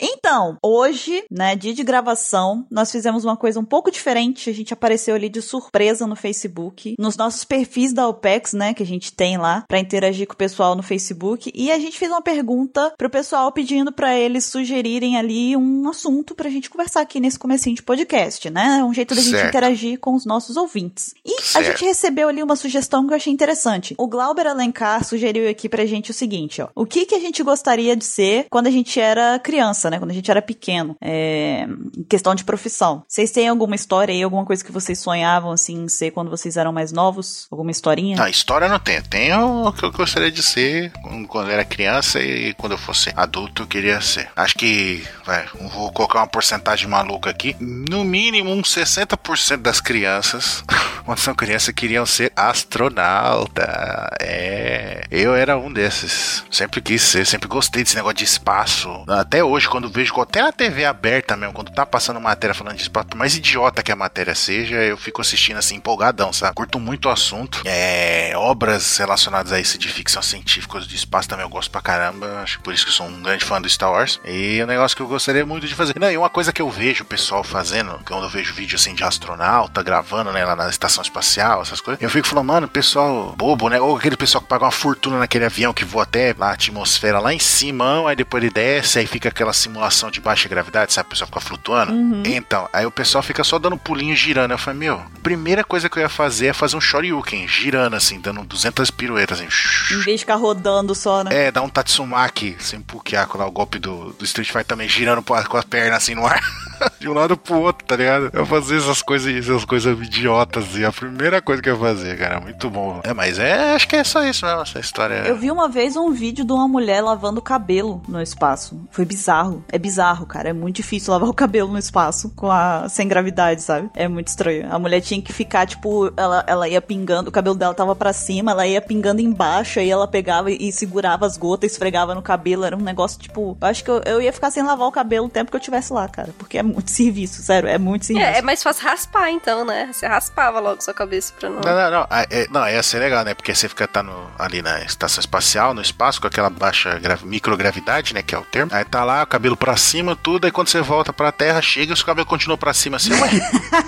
Então, hoje, né, dia de gravação, nós fizemos uma coisa um pouco diferente. A gente apareceu ali de surpresa no Facebook, nos nossos perfis da OPEX, né, que a gente tem lá, para interagir com o pessoal no Facebook. E a gente fez uma pergunta pro pessoal pedindo para eles sugerirem ali um assunto pra gente conversar aqui nesse comecinho de podcast, né? Um jeito da gente Certo. interagir com os nossos ouvintes. E a Certo. gente recebeu ali uma sugestão que eu achei interessante. O Glauber Alencar sugeriu aqui pra gente o seguinte, ó. O que que a gente gostaria de ser quando a gente era criança, né? Quando a gente era pequeno. É... Questão de profissão. Vocês têm alguma história aí, alguma coisa que vocês sonhavam, assim, ser quando vocês eram mais novos? Alguma historinha? Não, história não tem. Tem o que eu gostaria de ser quando eu era criança e quando eu fosse adulto eu queria ser. Acho que, vai, vou colocar uma porcentagem maluca aqui. No mínimo, uns 60% das crianças, quando são crianças, queriam ser astronauta. É. Eu era um desses. Sempre quis ser, sempre gostei desse negócio de espaço. Até hoje, quando vejo até a TV aberta mesmo, quando tá passando matéria falando espaço, por mais idiota que a matéria seja, eu fico assistindo assim, empolgadão, sabe? Curto muito o assunto. É, obras relacionadas a isso de ficção científica, de espaço também eu gosto pra caramba. Acho que por isso que eu sou um grande fã do Star Wars. E é um negócio que eu gostaria muito de fazer. Não, e uma coisa que eu vejo o pessoal fazendo, quando eu vejo vídeo assim de astronauta gravando, né, lá na estação espacial, essas coisas, eu fico falando, mano, pessoal bobo, né? Ou aquele pessoal que paga uma fortuna naquele avião que voa até lá, a atmosfera lá em cima, aí depois ele desce, aí fica aquela simulação de baixa gravidade, sabe? O pessoal fica flutuando. Então, aí o pessoal fica só dando pulinho girando. Eu falei, meu, primeira coisa que eu ia fazer é fazer um shoryuken, girando assim, dando 200 piruetas assim. Em vez de ficar rodando só, né? É, dá um Tatsumaki, sem pukiaco lá, o golpe do, do Street Fighter também, girando com a- pernas assim no ar. De um lado pro outro, tá ligado? Eu fazer essas coisas, essas coisas idiotas, e a primeira coisa que eu ia fazer, cara, muito bom. É, mas é, acho que é só isso mesmo, essa história. Eu vi uma vez um vídeo de uma mulher lavando o cabelo no espaço. Foi bizarro. É bizarro, cara. É muito difícil lavar o cabelo no espaço com a sem gravidade, sabe? É muito estranho. A mulher tinha que ficar, tipo, ela, ela ia pingando, o cabelo dela tava pra cima, ela ia pingando embaixo, aí ela pegava e segurava as gotas, esfregava no cabelo. Era um negócio, tipo, eu acho que eu, eu ia ficar sem lavar o cabelo o tempo que eu tivesse lá, cara. Porque é muito serviço, sério, é muito serviço. É, é mais fácil raspar então, né? Você raspava logo sua cabeça pra não. Não, não, não. Ah, é, não, ia ser legal, né? Porque você fica tá no, ali na estação espacial, no espaço, com aquela baixa gra- microgravidade, né? Que é o termo. Aí tá lá, o cabelo pra cima, tudo. Aí quando você volta pra terra, chega e o seu cabelo continua pra cima assim. Ué,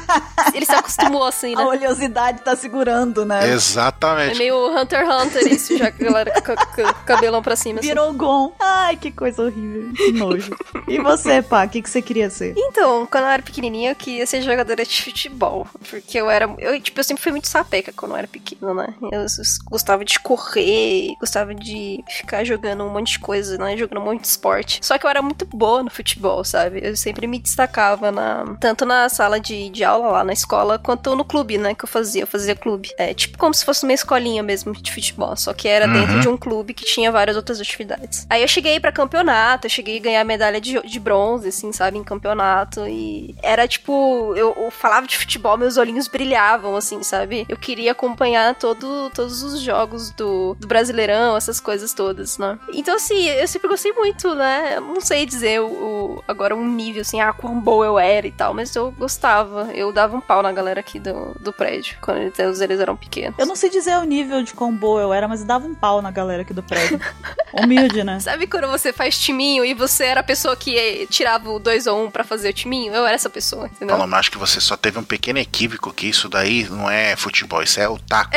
Ele se acostumou assim, A né? oleosidade tá segurando, né? É exatamente. meio Hunter x Hunter isso, já que a galera com cabelão pra cima. assim. Virou Gon. Ai, que coisa horrível. Que nojo. E você, pá, o que, que você queria ser? Então, quando eu era pequenininha, eu queria ser jogadora de futebol. Porque eu era. Eu, tipo, eu sempre fui muito sapeca quando eu era pequena, né? Eu s- gostava de correr, gostava de ficar jogando um monte de coisa, né? Jogando um monte de esporte. Só que eu era muito boa no futebol, sabe? Eu sempre me destacava na. Tanto na sala de, de aula lá na escola, quanto no clube, né? Que eu fazia. Eu fazia clube. É tipo como se fosse uma escolinha mesmo de futebol. Só que era dentro de um clube que tinha várias outras atividades. Aí eu cheguei pra campeonato, eu cheguei a ganhar medalha de, de bronze, assim, sabe? Em campeonato. E era tipo, eu, eu falava de futebol, meus olhinhos brilhavam, assim, sabe? Eu queria acompanhar todo, todos os jogos do, do Brasileirão, essas coisas todas, né? Então, assim, eu sempre gostei muito, né? Não sei dizer o, o- agora um nível, assim, ah, quão boa eu era e tal, mas eu gostava. Eu dava um pau na galera aqui do, do prédio, quando eles, eles eram pequenos. Eu não sei dizer o nível de quão boa eu era, mas eu dava um pau na galera aqui do prédio. Humilde, né? Sabe quando você faz timinho e você era a pessoa que eh, tirava o 2 ou 1 um pra fazer o timinho? Eu era essa pessoa, entendeu? Paloma, acho que você só teve um pequeno equívoco que isso daí não é futebol, isso é o taco.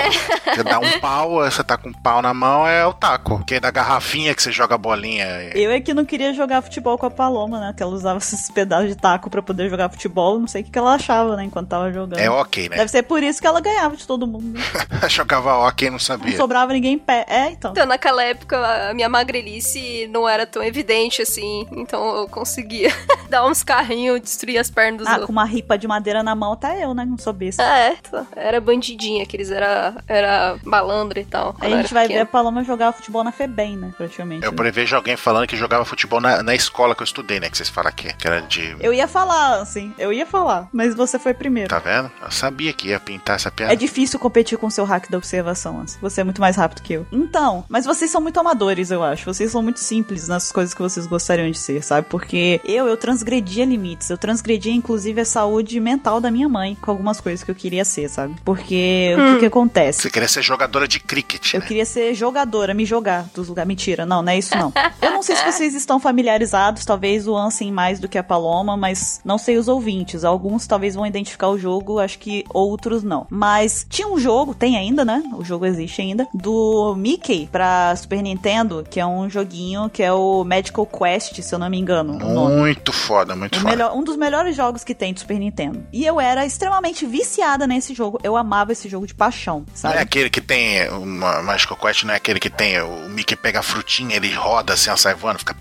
Você dá um pau, você tá com um pau na mão, é o taco. Que é da garrafinha que você joga a bolinha. Eu é que não queria jogar futebol com a Paloma, né? Que ela usava esses pedaços de taco pra poder jogar futebol. Não sei o que que ela achava, né? Enquanto tava jogando. É ok, né? Deve ser por isso que ela ganhava de todo mundo. né? Jogava ok, não Não sabia. sobrava ninguém em pé. É, então. Então, naquela época, a minha magrelice não era tão evidente assim, então eu conseguia dar uns carrinhos, destruir as pernas dos Ah, outros. com uma ripa de madeira na mão, até eu, né? Não sou besta. Ah, é, tá. era bandidinha, que eles era, era malandro e tal. Aí a gente vai ver a Paloma jogar futebol na FEBEM, né? Praticamente. Eu né? prevejo alguém falando que jogava futebol na, na escola que eu estudei, né? Que vocês falam que, que era de. Eu ia falar, assim, eu ia falar, mas você foi primeiro. Tá vendo? Eu sabia que ia pintar essa piada. É difícil competir com o seu hack da observação, assim. Você é muito mais rápido que eu. Então, mas vocês são muito amadores, eu acho. Vocês são muito simples nas coisas que vocês gostariam de ser, sabe? Porque eu, eu transgredia limites. Eu transgredia, inclusive, a saúde mental da minha mãe com algumas coisas que eu queria ser, sabe? Porque hum. o que, que acontece? Você queria ser jogadora de cricket, Eu né? queria ser jogadora, me jogar dos lugares. Mentira, não, não é isso não. eu não sei se vocês estão familiarizados, talvez o Ansem mais do que a Paloma, mas não sei os ouvintes. Alguns talvez vão identificar o jogo, acho que outros não. Mas tinha um jogo, tem ainda, né? O jogo existe ainda, do Mickey pra Super Nintendo, que é um joguinho que é o Magical Quest, se eu não me engano. Muito foda, muito o foda. Melhor, um dos melhores jogos que tem de Super Nintendo. E eu era extremamente viciada nesse jogo. Eu amava esse jogo de paixão, sabe? Não é aquele que tem uma Magical Quest, não é aquele que tem o Mickey pega a frutinha, ele roda assim, ó, sai voando, fica.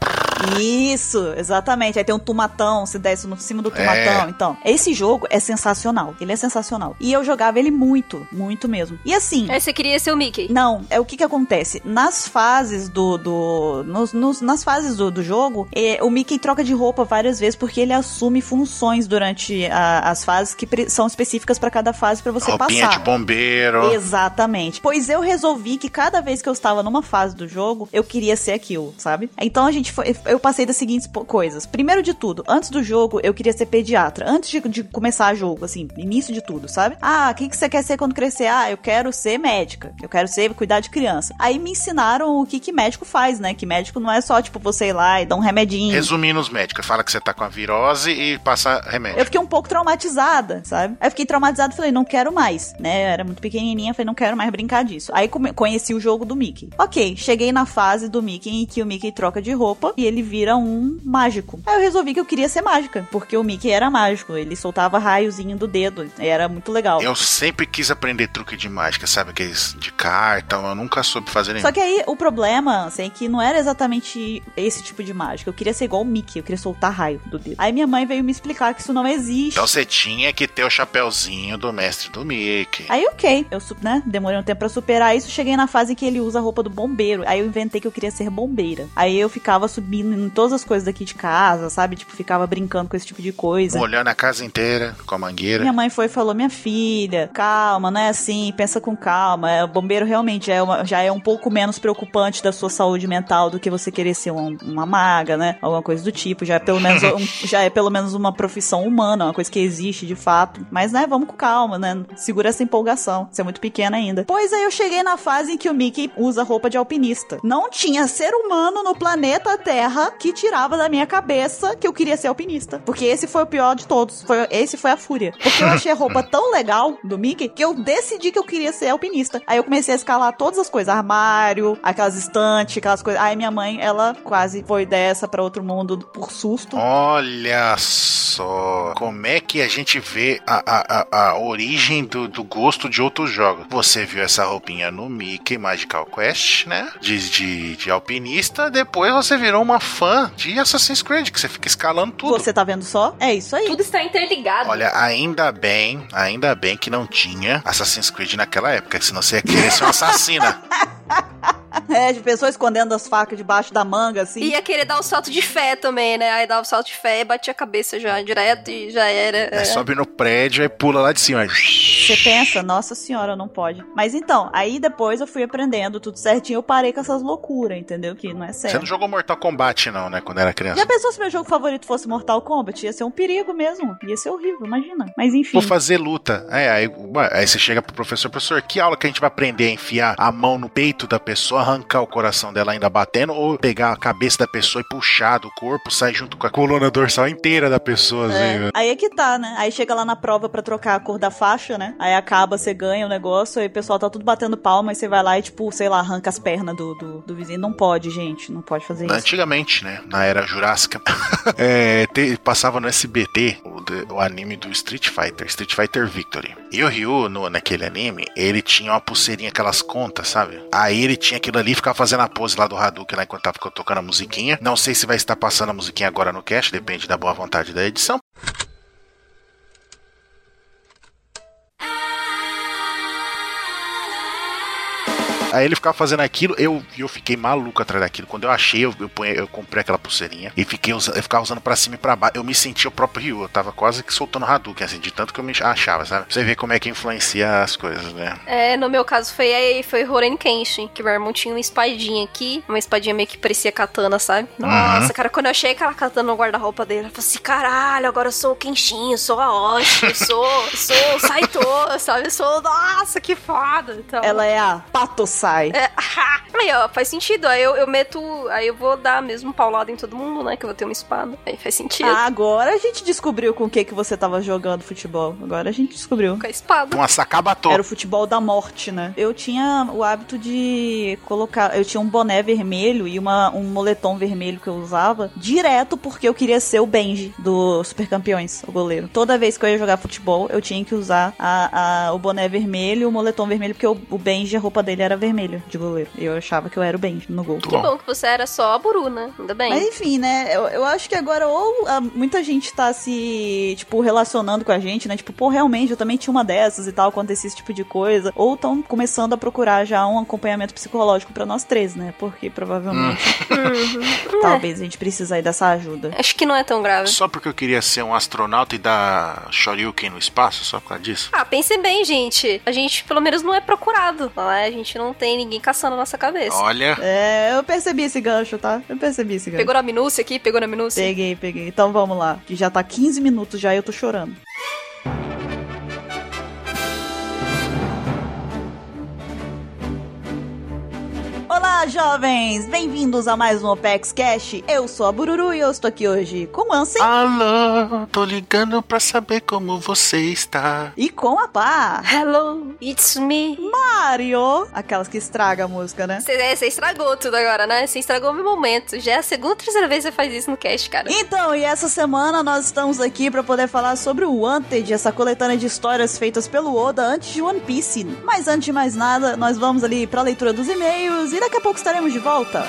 Isso, exatamente. Aí tem um tomatão, se desce no cima do tomatão. É. Então, esse jogo é sensacional. Ele é sensacional. E eu jogava ele muito, muito mesmo. E assim. Aí você queria ser o Mickey? Não, é o que que acontece. Nas fases do. do nos, nos, nas fases do, do jogo, é, o Mickey troca de roupa várias vezes porque ele assume funções durante a, as fases que são específicas para cada fase para você Roupinha passar. de bombeiro. Exatamente. Pois eu resolvi que cada vez que eu estava numa fase do jogo, eu queria ser aquilo, sabe? Então a gente foi. Eu passei das seguintes coisas. Primeiro de tudo, antes do jogo, eu queria ser pediatra. Antes de, de começar o jogo, assim, início de tudo, sabe? Ah, o que, que você quer ser quando crescer? Ah, eu quero ser médica. Eu quero ser cuidar de criança. Aí me ensinaram o que, que médico faz, né? Que médico não é só, tipo, você ir lá e dar um remedinho. Resumindo os médicos, fala que você tá com a virose e passa remédio. Eu fiquei um pouco traumatizada, sabe? Aí eu fiquei traumatizada e falei, não quero mais, né? Eu era muito pequenininha, falei, não quero mais brincar disso. Aí conheci o jogo do Mickey. Ok, cheguei na fase do Mickey em que o Mickey troca de roupa e ele vira um mágico. Aí eu resolvi que eu queria ser mágica, porque o Mickey era mágico, ele soltava raiozinho do dedo, era muito legal. Eu sempre quis aprender truque de mágica, sabe? Aqueles de carta, eu nunca soube fazer nenhum. Só que aí o problema, assim, é que não era exatamente esse tipo de mágica. Eu queria ser igual o Mickey, eu queria soltar raio do dedo. Aí minha mãe veio me explicar que isso não existe. Então você tinha que ter o chapéuzinho do mestre do Mickey. Aí ok, eu né, demorei um tempo pra superar isso, cheguei na fase em que ele usa a roupa do bombeiro. Aí eu inventei que eu queria ser bombeira. Aí eu ficava subindo em todas as coisas daqui de casa, sabe? Tipo, ficava brincando com esse tipo de coisa. Olhando a casa inteira com a mangueira. Minha mãe foi e falou: Minha filha, calma, não é assim, pensa com calma. É, o bombeiro realmente já é, uma, já é um pouco menos preocupante da sua saúde mental do que você querer ser uma, uma maga, né? Alguma coisa do tipo. Já é pelo menos um, já é pelo menos uma profissão humana, uma coisa que existe de fato. Mas, né, vamos com calma, né? Segura essa empolgação. Você é muito pequena ainda. Pois aí eu cheguei na fase em que o Mickey usa roupa de alpinista. Não tinha ser humano no planeta Terra que tirava da minha cabeça que eu queria ser alpinista. Porque esse foi o pior de todos. Foi, esse foi a fúria. Porque eu achei a roupa tão legal do Mickey que eu decidi que eu queria ser alpinista. Aí eu comecei a escalar todas as coisas: armário, aquelas estantes, aquelas coisas. Aí minha mãe, ela quase foi dessa para outro mundo por susto. Olha só como é que a gente vê a, a, a, a origem do, do gosto de outros jogos. Você viu essa roupinha no Mickey Magical Quest, né? De, de, de alpinista. Depois você virou uma fã de Assassin's Creed, que você fica escalando tudo. Você tá vendo só? É isso aí. Tudo está interligado. Olha, ainda bem, ainda bem que não tinha Assassin's Creed naquela época, senão você ia querer ser uma assassina. É, de pessoa escondendo as facas debaixo da manga, assim. Ia querer dar o um salto de fé também, né? Aí dava o um salto de fé e batia a cabeça já direto e já era. É, sobe no prédio e pula lá de cima. Você pensa, nossa senhora, não pode. Mas então, aí depois eu fui aprendendo tudo certinho, eu parei com essas loucuras, entendeu? Que não é sério. Você não jogou Mortal Kombat, não, né? Quando era criança. Já pensou se meu jogo favorito fosse Mortal Kombat? Ia ser um perigo mesmo. Ia ser horrível, imagina. Mas enfim. Vou fazer luta. É, aí, aí você chega pro professor, professor, que aula que a gente vai aprender a enfiar a mão no peito da pessoa, arrancar o coração dela ainda batendo, ou pegar a cabeça da pessoa e puxar do corpo, sair junto com a coluna dorsal inteira da pessoa, é. assim, Aí é que tá, né? Aí chega lá na prova para trocar a cor da faixa, né? Aí acaba, você ganha o negócio, aí o pessoal tá tudo batendo palma, e você vai lá e, tipo, sei lá, arranca as pernas do, do, do vizinho. Não pode, gente, não pode fazer isso. Antigamente, né? Na era jurássica, é, te, passava no SBT o, o, anime do Street Fighter, Street Fighter Victory. E o Ryu, no, naquele anime, ele tinha uma pulseirinha, aquelas contas, sabe? Aí ele tinha aquilo ali, ficava fazendo a pose lá do Hadouken lá enquanto tava tocando a musiquinha. Não sei se vai estar passando a musiquinha agora no cast, depende da boa vontade da edição. Aí ele ficava fazendo aquilo, eu, eu fiquei maluco atrás daquilo. Quando eu achei, eu, eu, ponhei- eu comprei aquela pulseirinha e fiquei usa- eu ficava usando pra cima e pra baixo. Eu me sentia o próprio Ryu. Eu tava quase que soltando Hadouken, assim, de tanto que eu me achava, sabe? Pra Você vê como é que influencia as coisas, né? É, no meu caso foi aí, foi Horen Kenshin, que meu irmão tinha uma espadinha aqui, uma espadinha meio que parecia katana, sabe? Nossa, cara, quando eu achei aquela katana no guarda-roupa dele, eu falei assim, caralho, agora eu sou o Kenshin, eu sou a Oshi, eu sou, eu sou o Saito, sabe? Eu sou, nossa, que foda. Então, Ela é a Patosai. É, aí, ó, faz sentido. Aí eu, eu meto. Aí eu vou dar mesmo paulada em todo mundo, né? Que eu vou ter uma espada. Aí faz sentido. Ah, agora a gente descobriu com o que, que você tava jogando futebol. Agora a gente descobriu. Com a espada. Uma sacabatô. Era o futebol da morte, né? Eu tinha o hábito de colocar. Eu tinha um boné vermelho e uma, um moletom vermelho que eu usava direto porque eu queria ser o Benji do Super Campeões, o goleiro. Toda vez que eu ia jogar futebol, eu tinha que usar a, a- o boné vermelho e o moletom vermelho, porque o, o Benji, a roupa dele era vermelha de goleiro. Eu achava que eu era o Benji no gol. Que bom. que você era só a Buru, né? Ainda bem. Mas enfim, né? Eu, eu acho que agora ou ah, muita gente tá se, tipo, relacionando com a gente, né? Tipo, pô, realmente, eu também tinha uma dessas e tal, acontecia esse tipo de coisa. Ou estão começando a procurar já um acompanhamento psicológico pra nós três, né? Porque provavelmente, Uhum. talvez a gente precise aí dessa ajuda. Acho que não é tão grave. Só porque eu queria ser um astronauta e dar Shoryuken no espaço, só por causa disso. Ah, pensem bem, gente. A gente, pelo menos, não é procurado. Não é? A gente não tem ninguém caçando a nossa cabeça. Olha, É, eu percebi esse gancho, tá? Eu percebi esse gancho. Pegou na minúcia aqui? Pegou na minúcia? Peguei, peguei. Então vamos lá, que já tá 15 minutos já e eu tô chorando. Olá, jovens! Bem-vindos a mais um Opex Cash. Eu sou a Bururu e eu estou aqui hoje com o Ansem alô, tô ligando pra saber como você está. e com a Pá. Hello, it's me. Mario! Aquelas que estragam a música, né? Você você estragou tudo agora, né? Você estragou o meu momento. Já é a segunda ou terceira vez que você faz isso no cast, cara. Então, e essa semana nós estamos aqui para poder falar sobre o Wanted, essa coletânea de histórias feitas pelo Oda antes de One Piece. Mas antes de mais nada, nós vamos ali para a leitura dos e-mails e daqui a pouco estaremos de volta.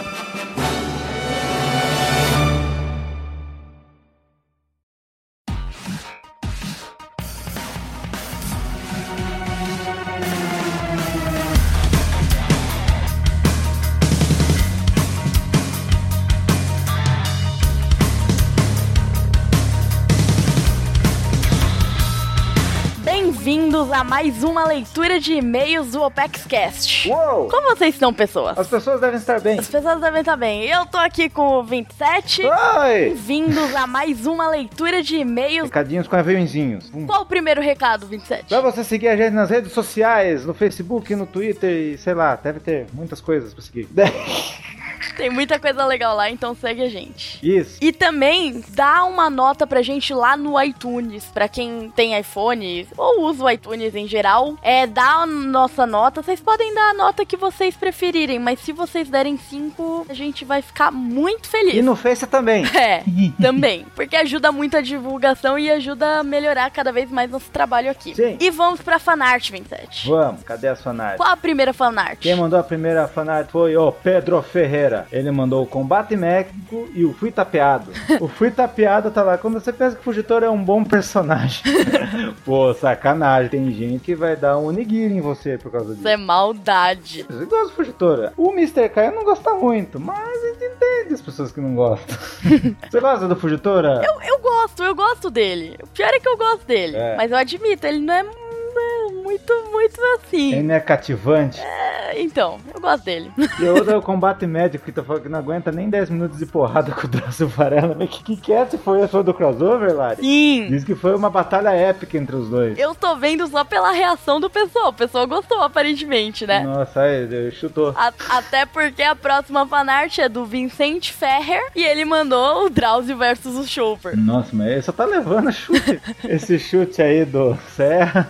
A mais uma leitura de e-mails do OpexCast. Uou! Como vocês estão, pessoas? As pessoas devem estar bem. As pessoas devem estar bem. Eu tô aqui com o 27. Oi! Bem-vindos a mais uma leitura de e-mails. Recadinhos com aviãozinhos. Hum. Qual o primeiro recado, 27? Pra você seguir a gente nas redes sociais, no Facebook, no Twitter e sei lá, deve ter muitas coisas pra seguir. Tem muita coisa legal lá, então segue a gente. Isso. E também dá uma nota pra gente lá no iTunes, pra quem tem iPhone ou usa o iTunes em geral. É, dá a nossa nota. Vocês podem dar a nota que vocês preferirem, mas se vocês derem 5, a gente vai ficar muito feliz. E no Face também. É, também. Porque ajuda muito a divulgação e ajuda a melhorar cada vez mais nosso trabalho aqui. Sim. E vamos pra fanart, 27. Vamos, cadê a fanart? Qual a primeira fanart? Quem mandou a primeira fanart foi o Pedro Ferreira. Ele mandou o Combate México e o Fui Tapeado. o Fui Tapeado tá lá. Quando você pensa que o Fugitor é um bom personagem. Pô, sacanagem. Tem gente que vai dar um onigiri em você por causa disso. Isso é maldade. Você gosta do Fugitora? O Mr. K eu não gosta muito, mas entende as pessoas que não gostam. Você gosta do Fugitora? Eu, eu gosto, eu gosto dele. O pior é que eu gosto dele. É. Mas eu admito, ele não é é muito, muito assim. Ele não é cativante. É, então, eu gosto dele. E outro é o combate médico que tá falando que não aguenta nem 10 minutos de porrada com o Drauzio Varela. Mas que, que é? Se foi a sua do crossover, Lari? Sim. Diz que foi uma batalha épica entre os dois. Eu tô vendo só pela reação do pessoal. O pessoal gostou, aparentemente, né? Nossa, aí, ele chutou. A- até porque a próxima fanart é do Vincent Ferrer e ele mandou o Drauzio versus o Chopper. Nossa, mas ele só tá levando chute. Esse chute aí do Serra.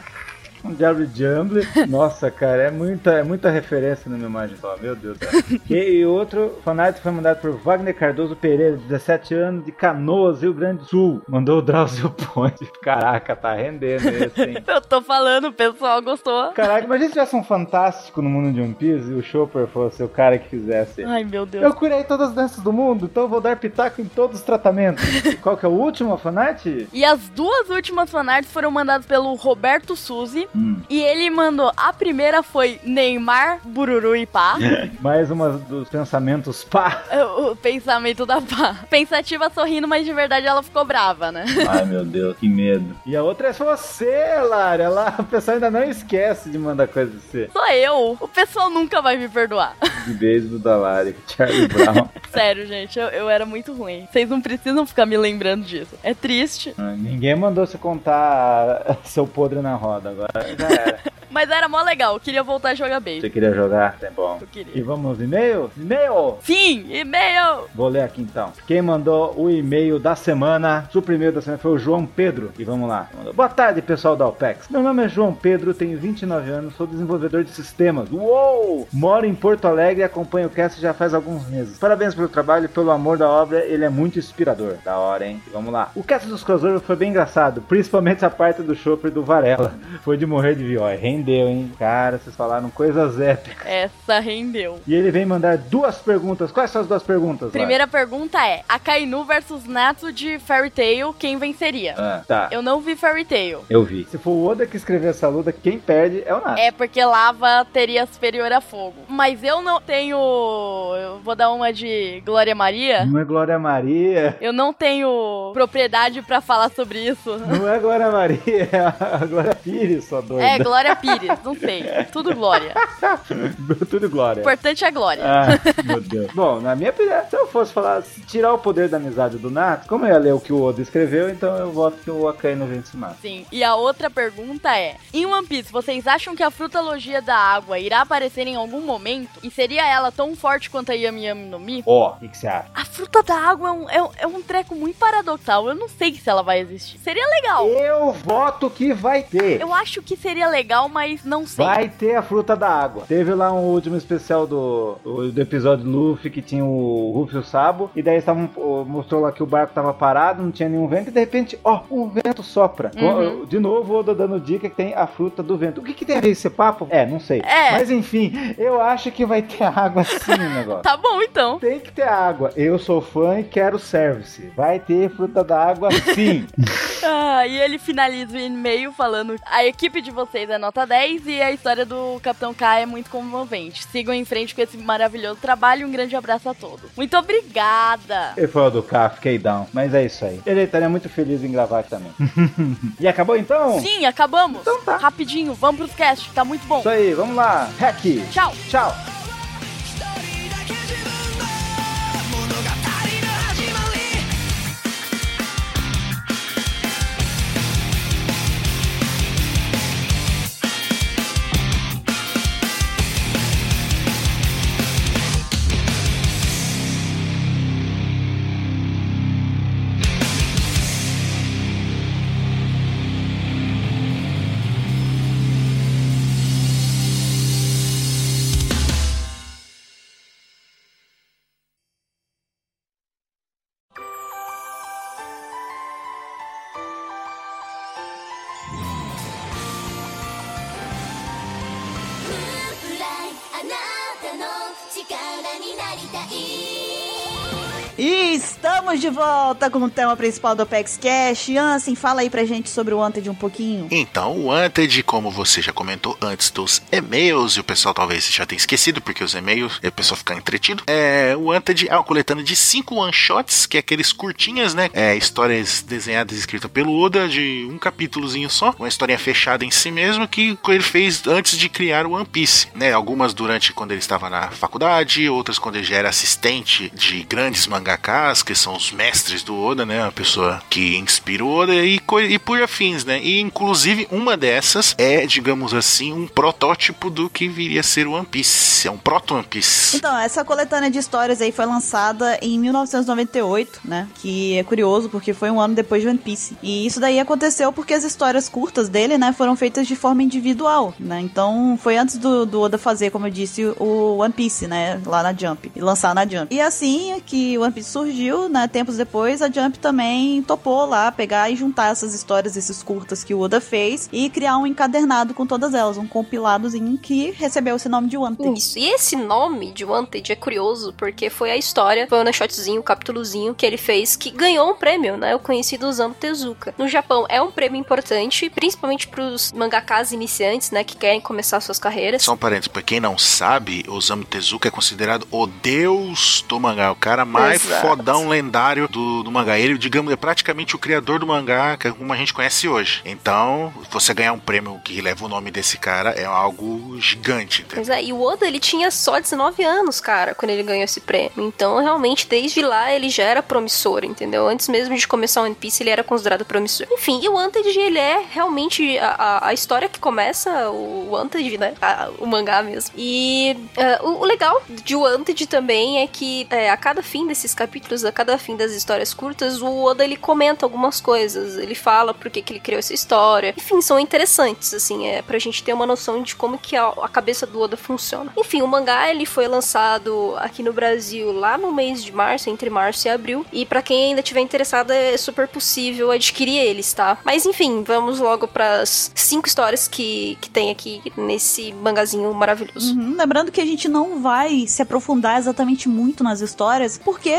Um Jerry Jumble. Nossa, cara, é muita, é muita referência na minha imagem só, meu Deus do céu. E, e outro fanart foi mandado por Wagner Cardoso Pereira, 17 anos, de Canoas, Rio Grande do Sul. Mandou o Drauzio Ponte. Caraca, tá rendendo esse, hein? Eu tô falando, o pessoal gostou. Caraca, imagina se tivesse um fantástico no mundo de One Piece e o Chopper fosse o cara que fizesse. Ai, meu Deus. Eu curei todas as doenças do mundo, então eu vou dar pitaco em todos os tratamentos. Qual que é o último fanart? E as duas últimas fanarts foram mandadas pelo Roberto Suzy. Hum. E ele mandou, a primeira foi Neymar, Bururu e Pá. Mais uma dos pensamentos pá. o pensamento da Pá. Pensativa sorrindo, mas de verdade ela ficou brava, né? Ai, meu Deus, que medo. E a outra é você, Lara. Lá, o pessoal ainda não esquece de mandar coisa pra você. Sou eu. O pessoal nunca vai me perdoar. De beijo da Lara, Charlie Brown. Sério, gente, eu, eu era muito ruim. Vocês não precisam ficar me lembrando disso. É triste. Ah, Ninguém mandou você contar seu podre na roda, agora já era. Mas era mó legal. Eu queria voltar a jogar beijo. Você queria jogar? É bom. Eu queria. E vamos nos e-mails? E-mail! Sim, e-mail! Vou ler aqui então. Quem mandou o e-mail da semana, o primeiro da semana foi o João Pedro. E vamos lá. Boa tarde, pessoal da OPEX. Meu nome é João Pedro, tenho 29 anos, sou desenvolvedor de sistemas. Uou! Moro em Porto Alegre e acompanho o cast já faz alguns meses. Parabéns pelo trabalho e pelo amor da obra, ele é muito inspirador. Da hora, hein? E vamos lá. O cast dos crossovers foi bem engraçado, principalmente a parte do Chopper do Varela. Foi de morrer de viói. Rendeu, hein? Cara, vocês falaram coisas épicas. Essa rendeu. E ele vem mandar duas perguntas. Quais são as duas perguntas? Lara? Primeira pergunta é: Akainu versus Natsu de Fairy Tail, quem venceria? Ah, tá. Eu não vi Fairy Tail. Eu vi. Se for o Oda que escreveu essa luta, quem perde é o Nato. É porque lava teria superior a fogo. Mas eu não tenho. Eu vou dar uma de Glória Maria. Não é Glória Maria. Eu não tenho propriedade pra falar sobre isso. Não é Glória Maria, é a Glória Pires, sua doida. É, Glória Pires, não sei. Tudo Glória. Tudo Glória. O importante é Glória. Ah, meu Deus. Bom, na minha opinião, se eu fosse falar, se tirar o poder da amizade do Nato, como eu ia ler o que o Oda escreveu, então eu voto que o Akainu vence mais. Sim. E a outra pergunta é: Em One Piece, vocês acham que a frutalogia da água irá aparecer em algum momento? E seria ela tão forte quanto a Yami Yami no Mi? Ó, o que que você acha? A fruta da água é um, é, um, é um treco muito paradoxal. Eu não sei se ela vai existir. Seria legal. Eu voto que vai ter. Eu acho que seria legal, mas não sei. Vai ter a fruta da água. Teve lá um último especial do, do, episódio Luffy que tinha o Ruffy e o Sabo. E daí estavam, mostrou lá que o barco tava parado, não tinha nenhum vento. E de repente, ó, um vento sopra. Uhum. De novo, o Oda dando dica que tem a fruta do vento. O que, que tem a ver esse papo? É, não sei. É. Mas enfim, eu acho que vai ter água sim no negócio. Tá bom, então. Tem que ter água. Eu sou fã e quero service. Vai ter fruta da água sim. Ah, e ele finaliza o e-mail falando: A equipe de vocês é nota 10 e a história do Capitão K é muito comovente. Sigam em frente com esse maravilhoso trabalho e um grande abraço a todos. Muito obrigada! Ele foi o do K, fiquei down. Mas é isso aí. Ele estaria muito feliz em gravar também. e acabou então? Sim, acabamos! Então tá. Rapidinho, vamos pros cast, tá muito bom. Isso aí, vamos lá. Hack. Tchau! Tchau. Estamos de volta com o tema principal do Apex Cash. Ansem, fala aí pra gente sobre o Wanted um pouquinho. Então, o Wanted, como você já comentou antes dos e-mails, e o pessoal talvez já tenha esquecido, porque os e-mails, o pessoal fica entretido. É, o Wanted é uma coletânea de cinco one-shots, que é aqueles curtinhas, né? É, histórias desenhadas e escritas pelo Oda, de um capítulozinho só, uma historinha fechada em si mesmo, que ele fez antes de criar o One Piece, né? Algumas durante quando ele estava na faculdade, outras quando ele já era assistente de grandes mangakas, que são os mestres do Oda, né? A pessoa que inspira o Oda e, e por afins, né? E inclusive uma dessas é, digamos assim, um protótipo do que viria a ser o One Piece. É um proto One Piece. Então, essa coletânea de histórias aí foi lançada em 1998, né? Que é curioso porque foi um ano depois de One Piece. E isso daí aconteceu porque as histórias curtas dele, né, foram feitas de forma individual, né? Então, foi antes do, do Oda fazer, como eu disse, o One Piece, né, lá na Jump, e lançar na Jump. E assim que o One Piece surgiu, né, tempos depois, a Jump também topou lá pegar e juntar essas histórias, esses curtas que o Oda fez e criar um encadernado com todas elas, um compiladozinho que recebeu esse nome de Wanted. Isso. E esse nome de Wanted é curioso porque foi a história, foi um one shotzinho, um capítulozinho que ele fez que ganhou um prêmio, né? O conhecido Osamu Tezuka. No Japão é um prêmio importante, principalmente pros mangakas iniciantes, né? Que querem começar suas carreiras. Só um parênteses, pra quem não sabe, Osamu Tezuka é considerado o deus do mangá, o cara mais Exato. fodão lendário do, do mangá. Ele, digamos, é praticamente o criador do mangá, como a gente conhece hoje. Então, você ganhar um prêmio que leva o nome desse cara é algo gigante, entendeu? Pois é, e o Oda, ele tinha só 19 anos, cara, quando ele ganhou esse prêmio. Então, realmente, desde lá, ele já era promissor, entendeu? Antes mesmo de começar o One Piece, ele era considerado promissor. Enfim, e o Wanted, ele é realmente a, a, a história que começa o Wanted, né? A- o mangá mesmo. E é, o, o legal de Wanted também é que é, a cada fim desses capítulos, a cada fim das histórias curtas, o Oda, ele comenta algumas coisas. Ele fala por que que ele criou essa história. Enfim, são interessantes, assim, é pra gente ter uma noção de como que a, a cabeça do Oda funciona. Enfim, o mangá, ele foi lançado aqui no Brasil lá no mês de março, entre março e abril. E pra quem ainda tiver interessado, é super possível adquirir eles, tá? Mas enfim, vamos logo pras cinco histórias que, que tem aqui nesse mangazinho maravilhoso. Uhum, Lembrando que a gente não vai se aprofundar exatamente muito nas histórias, porque,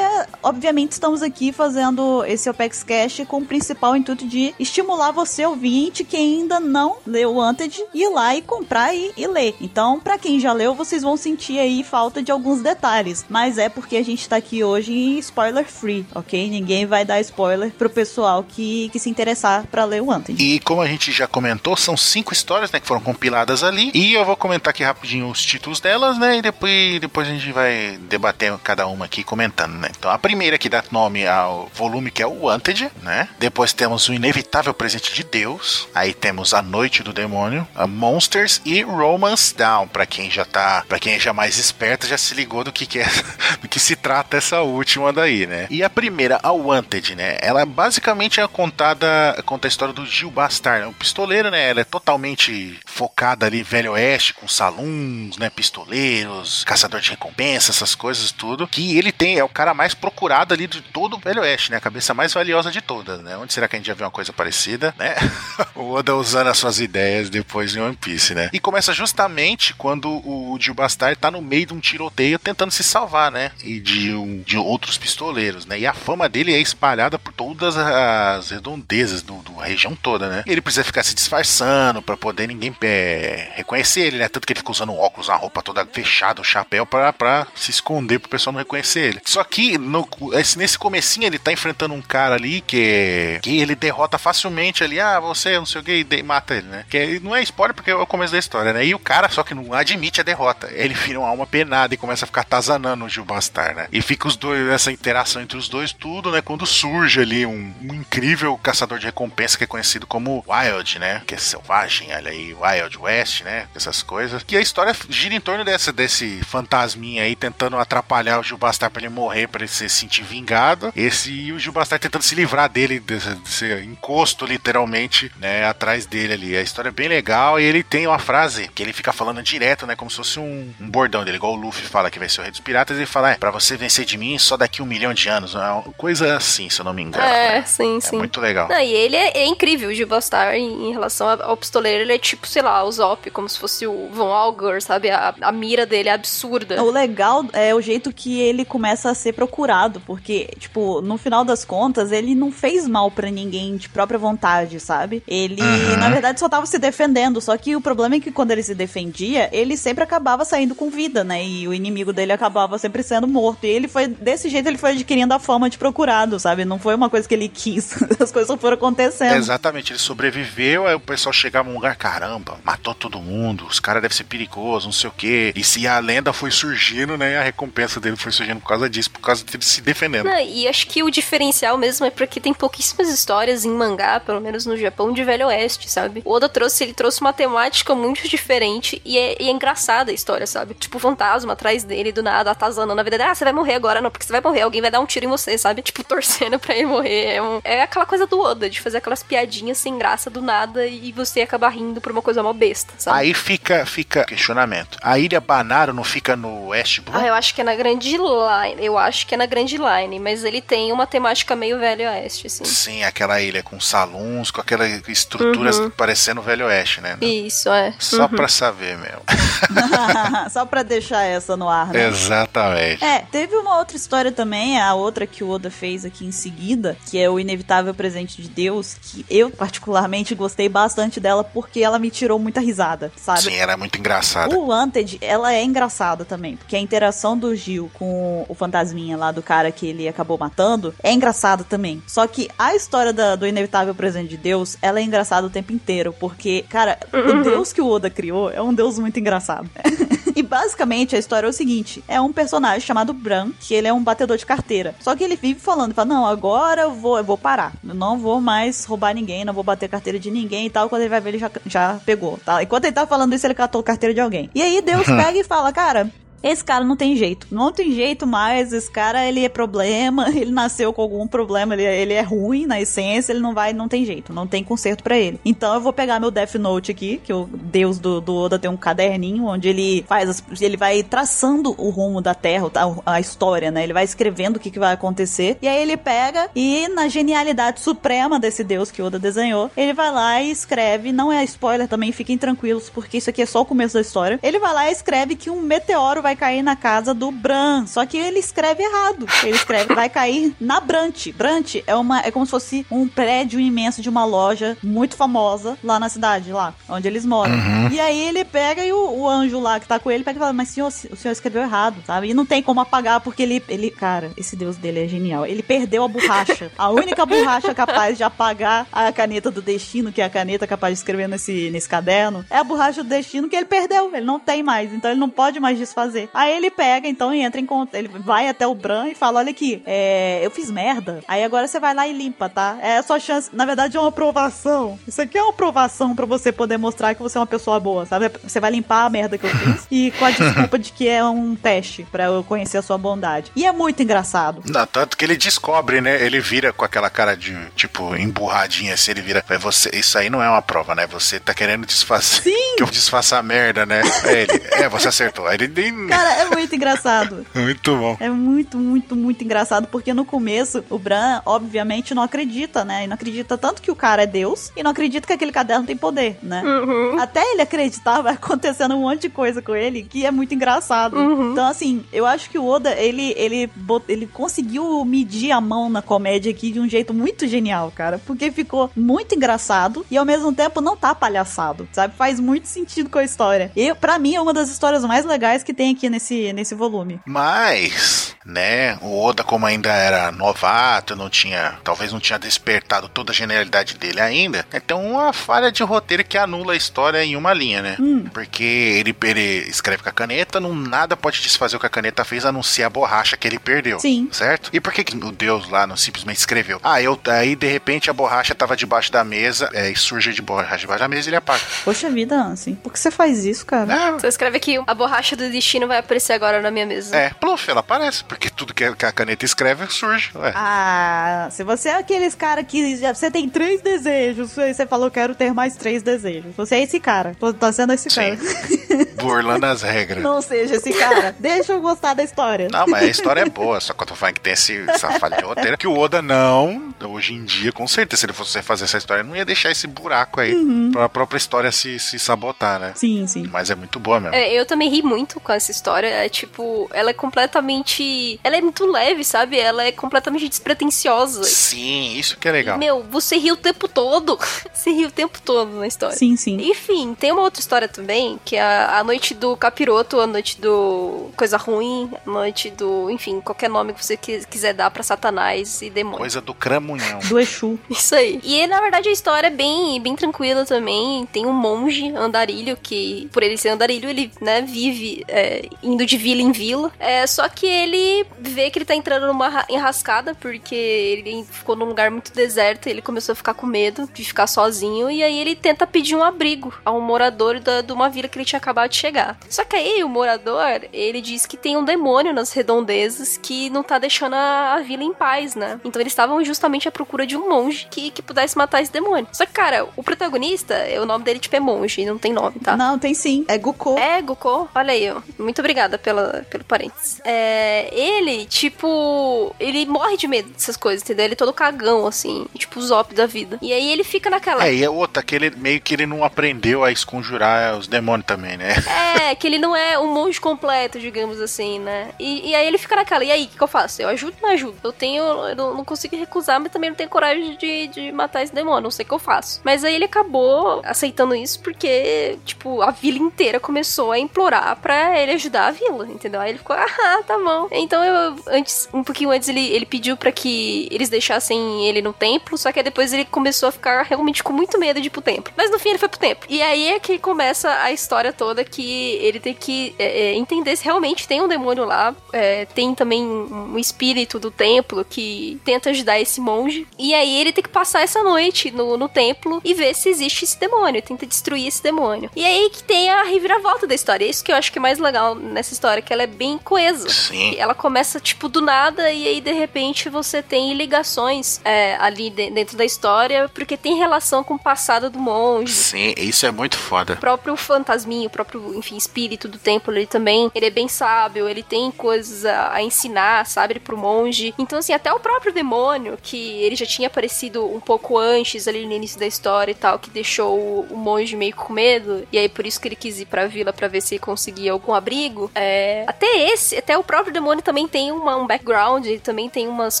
obviamente, estamos aqui fazendo esse Opex Cash com o principal intuito de estimular você, ouvinte, que ainda não leu o Wanted, ir lá e comprar e, e ler. Então, pra quem já leu, vocês vão sentir aí falta de alguns detalhes. Mas é porque a gente tá aqui hoje em spoiler free, ok? Ninguém vai dar spoiler pro pessoal que, que se interessar pra ler o Wanted. E como a gente já comentou, são cinco histórias, né, que foram compiladas ali. E eu vou comentar aqui rapidinho os títulos delas, né, e depois, depois a gente vai debater cada uma aqui comentando, né. Então a primeira que dá nome ao volume que é o Wanted, né. Depois temos o Inevitável Presente de Deus. Aí temos A Noite do Demônio, a Monsters e Romance Down. Pra quem já tá, para quem é já mais esperto, já se ligou do que, que é, do que se trata essa última daí, né. E a primeira, a Wanted, né, ela basicamente é contada, conta a história do Gil Bastard, né? o pistoleiro, né? Ela é totalmente focada ali, velho oeste, com saluns, né? Pistoleiros, caçador de recompensa, essas coisas tudo. Que ele tem, é o cara mais procurado ali de todo o velho oeste, né? A cabeça mais valiosa de todas, né? Onde será que a gente já viu uma coisa parecida, né? o Oda usando as suas ideias depois de One Piece, né? E começa justamente quando o Gil Bastard tá no meio de um tiroteio tentando se salvar, né? E de, um- de outros pistoleiros, né? E a fama dele é espalhada por todas as redondezas do, do região toda, né? E ele precisa ficar se disfarçando pra poder ninguém é, reconhecer ele, né? Tanto que ele fica usando óculos, uma roupa toda fechada, um chapéu pra se esconder pro pessoal não reconhecer ele. Só que no, esse- nesse comecinho ele tá enfrentando um cara ali que, que ele derrota facilmente ali, ah, você, não sei o que, e mata ele, né? Que não é spoiler porque é o começo da história, né? E o cara só que não admite a derrota. Ele vira uma alma penada e começa a ficar atazanando o Gil Bastar, né? E fica os dois, essa interação entre os dois, tudo, né? Quando surge ali um, um incrível caçador de recompensa que é conhecido como Wild, né? Que é selvagem, olha aí, Wild West, né? Essas coisas. Que a história gira em torno dessa, desse fantasminha aí tentando atrapalhar o Gil Bastar pra ele morrer, pra ele se sentir vingado. Esse e o Gil Bastar tentando se livrar dele, desse, desse encosto, literalmente, né? Atrás dele ali. A história é bem legal e ele tem uma frase que ele fica falando direto, né? Como se fosse um, um bordão dele, igual o Luffy fala que vai ser o rei dos piratas. Ele fala, é, pra você vencer de mim só daqui um milhão de anos. É uma coisa assim, se eu não me engano. É, né? sim, É sim. muito legal. Não, e ele é, é incrível, o Gil Bastar, em, em relação ao pistoleiro. Ele é tipo, sei lá, o Zop, como se fosse o Von Alger, sabe? A, a mira dele é absurda. O legal é o jeito que ele começa a ser procurado, porque, tipo, no final das contas, ele não fez mal pra ninguém de própria vontade, sabe? Ele, Uhum. na verdade, só tava se defendendo. Só que o problema é que quando ele se defendia, ele sempre acabava saindo com vida, né? E o inimigo dele acabava sempre sendo morto. E ele foi, desse jeito, ele foi adquirindo a fama de procurado, sabe? Não foi uma coisa que ele quis. As coisas foram acontecendo. Exatamente, ele sobreviveu, aí o pessoal chegava num lugar, caramba, matou todo mundo, os caras devem ser perigosos, não sei o quê. E se a lenda foi surgindo, né, a recompensa dele foi surgindo por causa disso, por causa dele se defendendo. E acho que o diferencial mesmo é porque tem pouquíssimas histórias em mangá, pelo menos no Japão, de Velho Oeste, sabe? O Oda trouxe, ele trouxe uma temática muito diferente e é, e é engraçada a história, sabe? Tipo, o fantasma atrás dele, do nada, atazanando. Na verdade, ah, você vai morrer agora, não, porque você vai morrer, alguém vai dar um tiro em você, sabe? Tipo, torcendo pra ele morrer. É, um- é aquela coisa do Oda, de fazer aquela umas piadinhas sem graça do nada e você acaba rindo por uma coisa mó besta, sabe? Aí fica, fica questionamento. A ilha Banaro não fica no West Blue? Ah, eu acho que é na Grande Line. Eu acho que é na Grande Line, mas ele tem uma temática meio velho oeste, assim. Sim, aquela ilha com salões, com aquela estrutura Uhum. parecendo Velho Oeste, né? Isso, é. Só Uhum. pra saber mesmo. Só pra deixar essa no ar, né? Exatamente. É, teve uma outra história também, a outra que o Oda fez aqui em seguida, que é o Inevitável Presente de Deus, que eu particularmente gostei bastante dela porque ela me tirou muita risada, sabe? Sim, era muito engraçada. O Wanted, ela é engraçada também, porque a interação do Gil com o fantasminha lá do cara que ele acabou matando é engraçada também. Só que a história da- do Inevitável Presente de Deus, ela é engraçada o tempo inteiro, porque, cara, o Deus que o Oda criou é um Deus muito engraçado. E basicamente a história é o seguinte: é um personagem chamado Bran, que ele é um batedor de carteira. Só que ele vive falando, fala, não, agora eu vou, eu vou parar. Eu não vou mais roubar ninguém, não vou bater carteira de ninguém e tal. Quando ele vai ver, ele já, já pegou, tá? Enquanto ele tá falando isso, ele catou carteira de alguém. E aí Deus pega e fala, cara. Esse cara não tem jeito. Não tem jeito mais. Esse cara, ele é problema. Ele nasceu com algum problema. Ele, ele é ruim na essência. Ele não vai, não tem jeito. Não tem conserto pra ele. Então eu vou pegar meu Death Note aqui, que o Deus do, do Oda tem um caderninho onde ele faz as, ele vai traçando o rumo da Terra, a, a história, né? Ele vai escrevendo o que, que vai acontecer. E aí ele pega e na genialidade suprema desse Deus que Oda desenhou, ele vai lá e escreve. Não é spoiler também, fiquem tranquilos, porque isso aqui é só o começo da história. Ele vai lá e escreve que um meteoro vai cair na casa do Bran. Só que ele escreve errado. Ele escreve vai cair na Brant. Brant é uma é como se fosse um prédio imenso de uma loja muito famosa lá na cidade, lá onde eles moram. E aí ele pega e o, o anjo lá que tá com ele pega e fala: "Mas senhor, o senhor escreveu errado", sabe? E não tem como apagar porque ele ele, cara, esse deus dele é genial. Ele perdeu a borracha. A única borracha capaz de apagar a caneta do destino, que é a caneta capaz de escrever nesse nesse caderno, é a borracha do destino que ele perdeu. Ele não tem mais, então ele não pode mais desfazer. Aí ele pega, então, e entra em conta. Ele vai até o Bran e fala: Olha aqui, é, eu fiz merda. Aí agora você vai lá e limpa, tá? É a sua chance. Na verdade, é uma aprovação. Isso aqui é uma aprovação pra você poder mostrar que você é uma pessoa boa, sabe? Você vai limpar a merda que eu fiz e com a desculpa de que é um teste pra eu conhecer a sua bondade. E é muito engraçado. Não, tanto que ele descobre, né? Ele vira com aquela cara de, tipo, emburradinha assim, ele vira. "É Você, isso aí não é uma prova, né? Você tá querendo desfazer. Sim! Que eu desfaça a merda, né? É ele. É, você acertou. Aí ele nem. Cara, é muito engraçado. Muito bom. É muito, muito, muito engraçado, porque no começo o Bran, obviamente, não acredita, né? E não acredita tanto que o cara é Deus e não acredita que aquele caderno tem poder, né? Uhum. Até ele acreditar, vai acontecendo um monte de coisa com ele que é muito engraçado. Uhum. Então, assim, eu acho que o Oda, ele, ele, ele conseguiu medir a mão na comédia aqui de um jeito muito genial, cara. Porque ficou muito engraçado e ao mesmo tempo não tá palhaçado, sabe? Faz muito sentido com a história. E para mim é uma das histórias mais legais que tem aqui nesse, nesse volume. Mas, né, o Oda, como ainda era novato, não tinha. Talvez não tinha despertado toda a genialidade dele ainda. É tem uma falha de roteiro que anula a história em uma linha, né? Porque ele, ele escreve com a caneta, não nada pode desfazer o que a caneta fez, a não ser a borracha que ele perdeu. Sim. Certo? E por que, que o Deus lá não simplesmente escreveu? Ah, eu aí de repente a borracha tava debaixo da mesa, é, e surge de borracha debaixo da mesa e ele apaga. Poxa vida, assim, por que você faz isso, cara? É, Você escreve aqui, a borracha do destino vai aparecer agora na minha mesa. é, pluf, ela aparece, porque tudo que a caneta escreve surge. Ué. Ah, se você é aqueles cara que já, você tem três desejos, aí você falou quero ter mais três desejos. Você é esse cara. Tô, tá sendo esse Sim. cara. Burlando as regras. Não seja esse cara. Deixa eu gostar da história. Não, mas a história é boa, só que eu tô falando que tem esse, essa falha de roteiro. Que o Oda não, hoje em dia, com certeza, se ele fosse fazer essa história, não ia deixar esse buraco aí pra própria história se, se sabotar, né? Sim, sim. Mas é muito boa mesmo. É, eu também ri muito com essa história. É tipo, ela é completamente. Ela é muito leve, sabe? Ela é completamente despretensiosa. Sim, isso que é legal. Meu, você ri o tempo todo. você ri o tempo todo na história. Sim, sim. Enfim, tem uma outra história também, que é a, a noite do capiroto, a noite do coisa ruim, a noite do, enfim, qualquer nome que você qui- quiser dar pra Satanás e demônio. Coisa do cramunhão. Do Exu. Isso aí. E na verdade a história é bem, bem tranquila também. Tem um monge andarilho que, por ele ser andarilho, ele, né, vive é, indo de vila em vila. É, só que ele ele vê que ele tá entrando numa ra- enrascada, porque ele ficou num lugar muito deserto, e ele começou a ficar com medo de ficar sozinho, e aí ele tenta pedir um abrigo a um morador da, de uma vila que ele tinha acabado de chegar. Só que aí o morador, ele diz que tem um demônio nas redondezas que não tá deixando a, a vila em paz, né? Então eles estavam justamente à procura de um monge que, que pudesse matar esse demônio. Só que, cara, o protagonista, o nome dele, tipo, é monge, não tem nome, tá? Não, tem sim. É Guko. É, Guko. Olha aí, ó. Muito obrigada pela, pelo parênteses. É, ele, tipo, ele morre de medo dessas coisas, entendeu? Ele é todo cagão, assim, tipo o Zop da vida. E aí ele fica naquela. É, e é outra, que ele meio que ele não aprendeu a esconjurar os demônios também, né? É, que ele não é um monge completo, digamos assim, né? E, e aí ele fica naquela, e aí, o que, que eu faço? Eu ajudo ou não ajudo? Eu tenho. Eu não, não consigo recusar, mas também não tenho coragem de, de matar esse demônio, não sei o que eu faço. Mas aí ele acabou aceitando isso porque, tipo, a vila inteira começou a implorar pra ele ajudar a vila, entendeu? Aí ele ficou, ah, tá bom. Então eu, antes, um pouquinho antes, ele, ele pediu pra que eles deixassem ele no templo, só que aí depois ele começou a ficar realmente com muito medo de ir pro templo. Mas no fim ele foi pro templo. E aí é que começa a história toda que ele tem que é, é, entender se realmente tem um demônio lá. É, tem também um espírito do templo que tenta ajudar esse monge. E aí ele tem que passar essa noite no, no templo e ver se existe esse demônio. Tenta destruir esse demônio. E aí que tem a reviravolta da história. É isso que eu acho que é mais legal nessa história, que ela é bem coesa. Sim. Ela começa, tipo, do nada, e aí, de repente, você tem ligações é, ali de- dentro da história, porque tem relação com o passado do monge. Sim, isso é muito foda. O próprio fantasminho, o próprio, enfim, espírito do templo, ele também, ele é bem sábio, ele tem coisas a, a ensinar, sabe, pro monge. Então, assim, até o próprio demônio, que ele já tinha aparecido um pouco antes, ali no início da história e tal, que deixou o, o monge meio com medo, e aí por isso que ele quis ir pra vila pra ver se conseguia algum abrigo. É, até esse, até o próprio demônio também tem uma, um background, ele também tem umas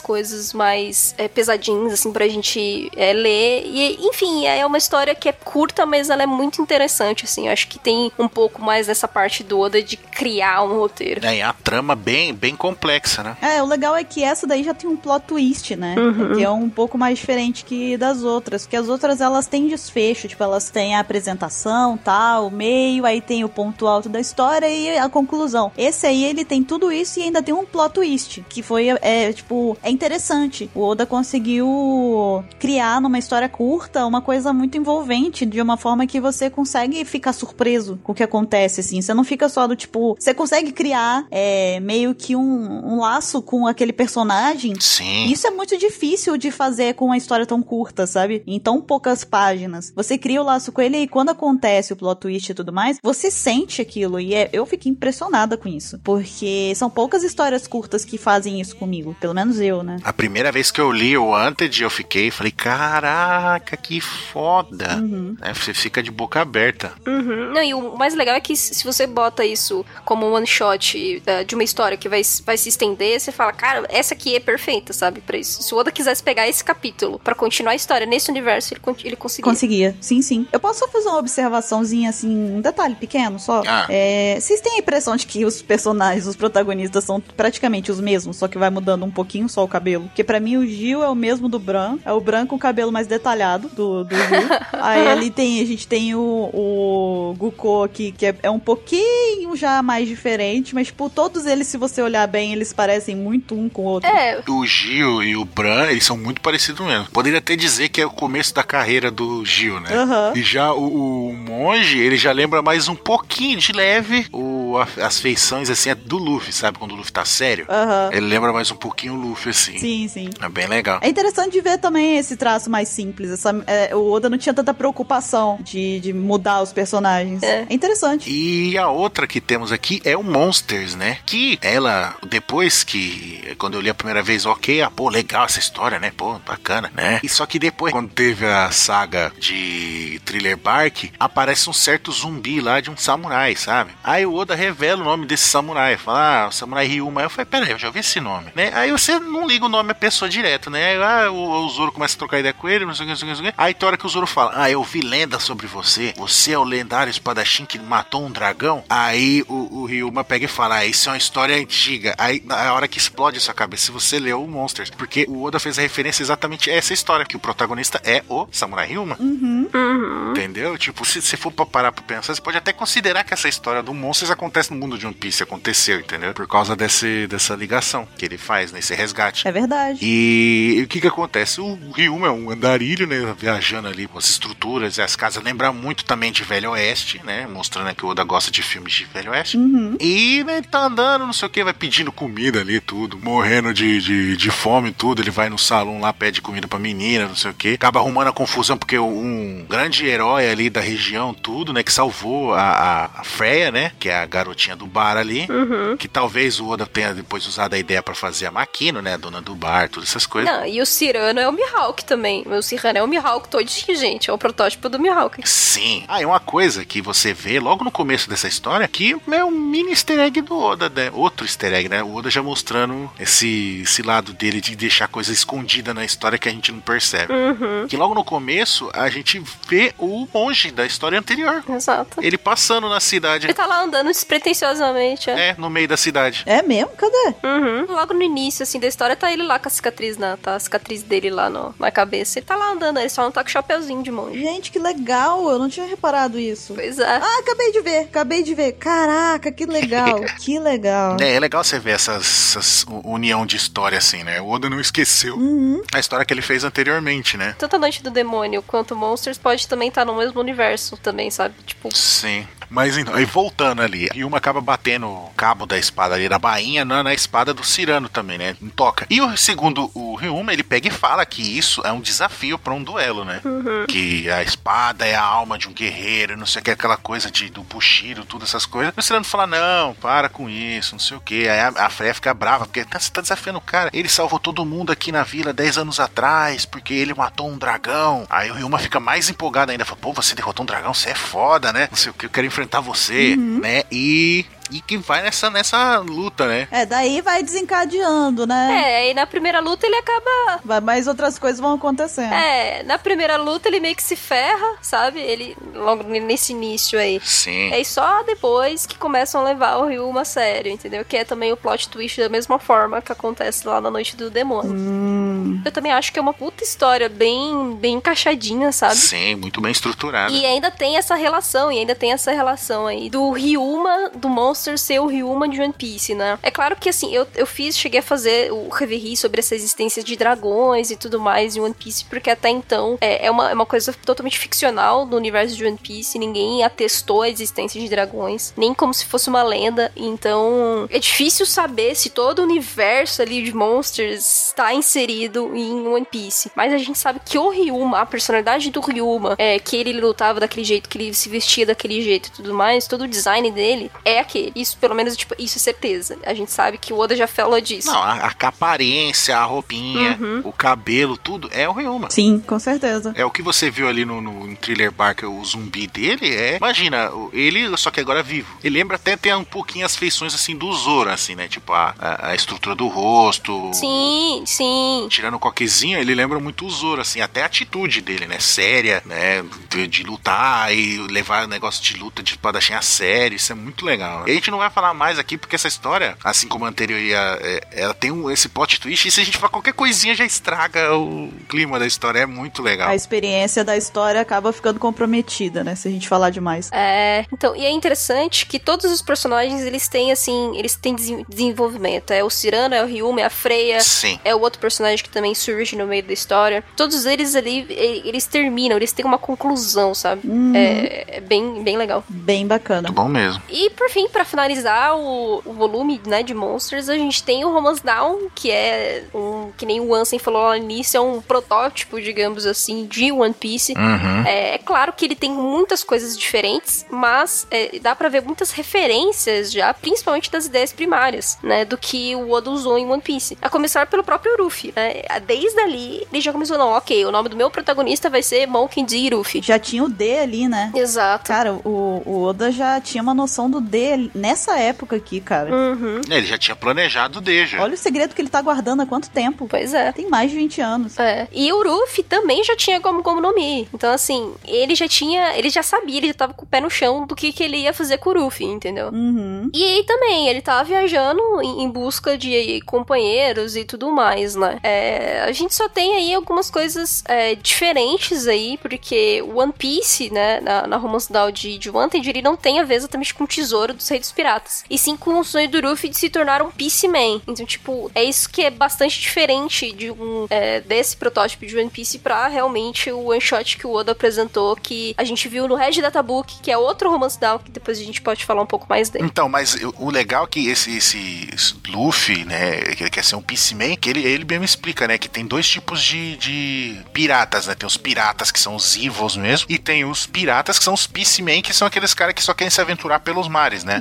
coisas mais é, pesadinhas, assim, pra gente é, ler. E, enfim, é uma história que é curta, mas ela é muito interessante, assim. Eu acho que tem um pouco mais dessa parte do Oda de criar um roteiro. É, e a trama bem, bem complexa, né? É, o legal é que essa daí já tem um plot twist, né? Que é um pouco mais diferente que das outras. Porque as outras, elas têm desfecho. Tipo, elas têm a apresentação, tal, o meio, aí tem o ponto alto da história e a conclusão. Esse aí, ele tem tudo isso e ainda tem um plot twist. Que foi, é, tipo, é interessante. O Oda conseguiu criar numa história curta uma coisa muito envolvente, de uma forma que você consegue ficar surpreso com o que acontece, assim. Você não fica só do tipo. Você consegue criar é, meio que um, um laço com aquele personagem. Sim. Isso é muito difícil de fazer com uma história tão curta, sabe? Em tão poucas páginas. Você cria o laço com ele e quando acontece o plot twist e tudo mais, você sente aquilo. E é- eu fiquei impressionada com isso. Porque são poucas histórias curtas que fazem isso comigo. Pelo menos eu, né? A primeira vez que eu li o Wanted, eu fiquei, falei, caraca, que foda. Uhum. É, você fica de boca aberta. Uhum. Não, e o mais legal é que se você bota isso como um one shot eh, de uma história que vai, vai se estender, você fala, cara, essa aqui é perfeita, sabe, pra isso. Se o Oda quisesse pegar esse capítulo pra continuar a história nesse universo, ele, ele conseguia. Conseguia, sim, sim. Eu posso só fazer uma observaçãozinha, assim, um detalhe pequeno só? Ah. É, vocês têm a impressão de que os personagens, os protagonistas, são praticamente os mesmos, só que vai mudando um pouquinho só o cabelo? Porque pra mim o Gil é o mesmo do Bran, é o Bran com o cabelo mais detalhado do, do Gil. Aí ali tem, a gente tem o, o Guko aqui, que é, é um pouquinho já mais diferente, mas, tipo, todos eles, se você olhar bem, eles parecem muito um com o outro. É, O Gil e o Bran, eles são muito parecidos mesmo. Poderia até dizer que é o começo da carreira do Gil, né? Aham. E já o, o monge, ele já lembra mais um pouquinho de leve o, as feições, assim, é do Luffy, sabe? Quando o Luffy tá sério. Aham. Ele lembra mais um pouquinho o Luffy, assim. Sim, sim. É bem legal. É interessante de ver também esse traço mais simples. Essa, é, o Oda não tinha tanta preocupação de, de mudar os personagens. É. É, interessante. E a outra que temos aqui é o Monsters, né? Que ela, depois que, quando eu li a primeira vez, ok, ah, pô, legal essa história, né? Pô, bacana, né? E só que depois, quando teve a saga de Thriller Bark, aparece um certo zumbi lá de um samurai, sabe? Aí o Oda revela o nome desse samurai, fala, ah, o samurai Ryuma. Aí eu falei, peraí, eu já ouvi esse nome, né? Aí você não liga o nome à pessoa direto, né? Aí, ah, o, o Zoro começa a trocar ideia com ele, não sei o que, não sei o que, não sei o que. Aí tem hora que o Zoro fala, ah, eu vi lenda sobre você, você é o lendário espadachim que matou um dragão. Aí o, o Ryuma pega e fala, ah, isso é uma história antiga. Aí na hora que explode a sua cabeça, se você leu o Monsters, porque o Oda fez a referência exatamente a essa história, que o protagonista é o Samurai Ryuma. uhum. Entendeu? Tipo, se você for pra parar pra pensar, você pode até considerar que essa história do Monsters acontece no mundo de One Piece, aconteceu, entendeu? Por causa desse, dessa ligação que ele faz nesse resgate. É verdade. E o que que acontece? O Ryuma é um andarilho, né? Viajando ali com as estruturas e as casas. Lembra muito também de Velho Oeste, né? Mostrando que o Oda gosta de filmes de Velho Oeste. Uhum. E né, ele tá andando, não sei o que, vai pedindo comida ali, tudo. Morrendo de, de, de fome, tudo. Ele vai no salão lá, pede comida pra menina, não sei o que. Acaba arrumando a confusão porque um grande herói ali da região, tudo, né? Que salvou a, a, a Freya, né? Que é a garotinha do bar ali. Uhum. Que talvez o Oda tenha depois usado a ideia pra fazer a Makino, né? A dona do bar, todas essas coisas. Não, e o Cirano é o Mihawk também. O Cirano é o Mihawk todinho, gente. É o protótipo do Mihawk. Sim. Ah, e uma coisa que você vê logo no começo dessa história que é um mini easter egg do Oda, né? Outro easter egg, né? O Oda já mostrando esse, esse lado dele de deixar coisa escondida na história que a gente não percebe. Uhum. Que logo no começo a gente vê o monge da história anterior. Exato. Ele passando na cidade. Ele tá lá andando despretensiosamente, é. É, no meio da cidade. É mesmo? Cadê? Uhum. Logo no início, assim, da história, tá ele lá com a cicatriz na, tá a cicatriz dele lá no, na cabeça. Ele tá lá andando, ele só não tá com o chapeuzinho de monge. Gente, que legal. Eu não tinha reparado isso. Pois é. Ah, acabei de ver. Acabei de ver. Caraca, que legal. que legal. É, é legal você ver essas, essas união de história assim, né? O Oda não esqueceu Uhum. a história que ele fez anteriormente, né? Tanto a Noite do Demônio quanto Monsters pode também estar no mesmo universo também, sabe? Tipo, Sim. Mas então, aí voltando ali, Ryuma acaba batendo o cabo da espada ali da bainha na, na espada do Cirano também, né? Em toca. E o segundo o Ryuma, ele pega e fala que isso é um desafio pra um duelo, né? Que a espada é a alma de um guerreiro, não sei o que, aquela coisa de, do Bushiro, tudo essas coisas. E o Cirano fala: não, para com isso, não sei o que. Aí a, a Freya fica brava, porque tá, você tá desafiando o cara. Ele salvou todo mundo aqui na vila 10 anos atrás, porque ele matou um dragão. Aí o Ryuma fica mais empolgado ainda, fala: pô, você derrotou um dragão, você é foda, né? Não sei o que, eu quero enfrentar você, né? E. E que vai nessa, nessa luta, né? É, daí vai desencadeando, né? é, aí na primeira luta ele acaba. Vai, mas outras coisas vão acontecendo. É, na primeira luta ele meio que se ferra, sabe? Ele, logo nesse início aí. Sim. É só depois que começam a levar o Ryuma a sério, entendeu? Que é também o plot twist da mesma forma que acontece lá na Noite do Demônio. Hum, Eu também acho que é uma puta história bem, bem encaixadinha, sabe? Sim, muito bem estruturada. E ainda tem essa relação, e ainda tem essa relação aí do Ryuma, do Monster ser o Ryuma de One Piece, né? É claro que assim, eu, eu fiz, cheguei a fazer o reverie sobre essa existência de dragões e tudo mais em One Piece, porque até então é, é, uma, é uma coisa totalmente ficcional no universo de One Piece, ninguém atestou a existência de dragões, nem como se fosse uma lenda, então é difícil saber se todo o universo ali de Monsters está inserido em One Piece. Mas a gente sabe que o Ryuma, a personalidade do Ryuma, é, que ele lutava daquele jeito, que ele se vestia daquele jeito e tudo mais, todo o design dele é aquele. Isso, pelo menos, tipo, isso é certeza. A gente sabe que o Oda já falou disso. Não, a, a aparência, a roupinha, o cabelo, tudo é o Ryuma. sim, com certeza. É o que você viu ali no, no Thriller Bark, o zumbi dele é. Imagina, ele, só que agora vivo. Ele lembra até ter um pouquinho as feições assim do Zoro, assim, né? Tipo, a, a, a estrutura do rosto. Sim, sim. Tirando o coquezinho, ele lembra muito o Zoro, assim, até a atitude dele, né? Séria, né? De, de lutar e levar o negócio de luta de espadachim a sério, isso é muito legal. E a gente não vai falar mais aqui, porque essa história, assim como a anterior, ia, é, ela tem um, esse plot twist, e se a gente falar qualquer coisinha já estraga o clima da história, é muito legal. A experiência da história acaba ficando comprometida, né? Se a gente falar demais. É, então, e é interessante que todos os personagens, eles têm, assim, eles têm desen- desenvolvimento. É o Cirano, é o Ryuma, é a Freya, Sim. é o outro personagem que também surge no meio da história. Todos eles ali, eles terminam, eles têm uma conclusão, sabe? É, é bem, bem legal. Bem bacana. Muito bom mesmo. E por fim, pra finalizar o, o volume né, de Monsters, a gente tem o Romance Down, que é um. Que nem o Ansem falou lá no início, é um protótipo, digamos assim, de One Piece. Uhum. É, é claro que ele tem muitas coisas diferentes, mas é, dá pra ver muitas referências já, principalmente das ideias primárias, né? Do que o Oda usou em One Piece. A começar pelo próprio Ruffy, né? Desde ali, ele já começou, não, ok, o nome do meu protagonista vai ser Monkey D. Ruffy. Já tinha o D ali, né? Exato. Cara, o, o Oda já tinha uma noção do D nessa época aqui, cara. Uhum. Ele já tinha planejado o D, já. Olha o segredo que ele tá guardando há quanto tempo. Pois é. Tem mais de 20 anos. É. E o Ruffy também já tinha como como no Mi. Então, assim, ele já tinha. Ele já sabia, ele já tava com o pé no chão do que, que ele ia fazer com o Ruffy, entendeu? Uhum. E aí também, ele tava viajando em, em busca de companheiros e tudo mais, né? É, É, a gente só tem aí algumas coisas é, diferentes aí, porque One Piece, né, na, na Romance Down de, de Wanted, ele não tem a ver exatamente com o tesouro dos Reis dos Piratas, e sim com o sonho do Luffy de se tornar um Peaceman. Então, tipo, é isso que é bastante diferente de um é, desse protótipo de One Piece pra realmente o one shot que o Oda apresentou, que a gente viu no Red Databook, que é outro Romance Down, que depois a gente pode falar um pouco mais dele. Então, mas o legal é que esse, esse Luffy, né, que ele quer ser um Peaceman, que ele, ele mesmo explica, né, que tem dois tipos de, de piratas, né, tem os piratas que são os evils mesmo, e tem os piratas que são os Peaceman, que são aqueles caras que só querem se aventurar pelos mares, né,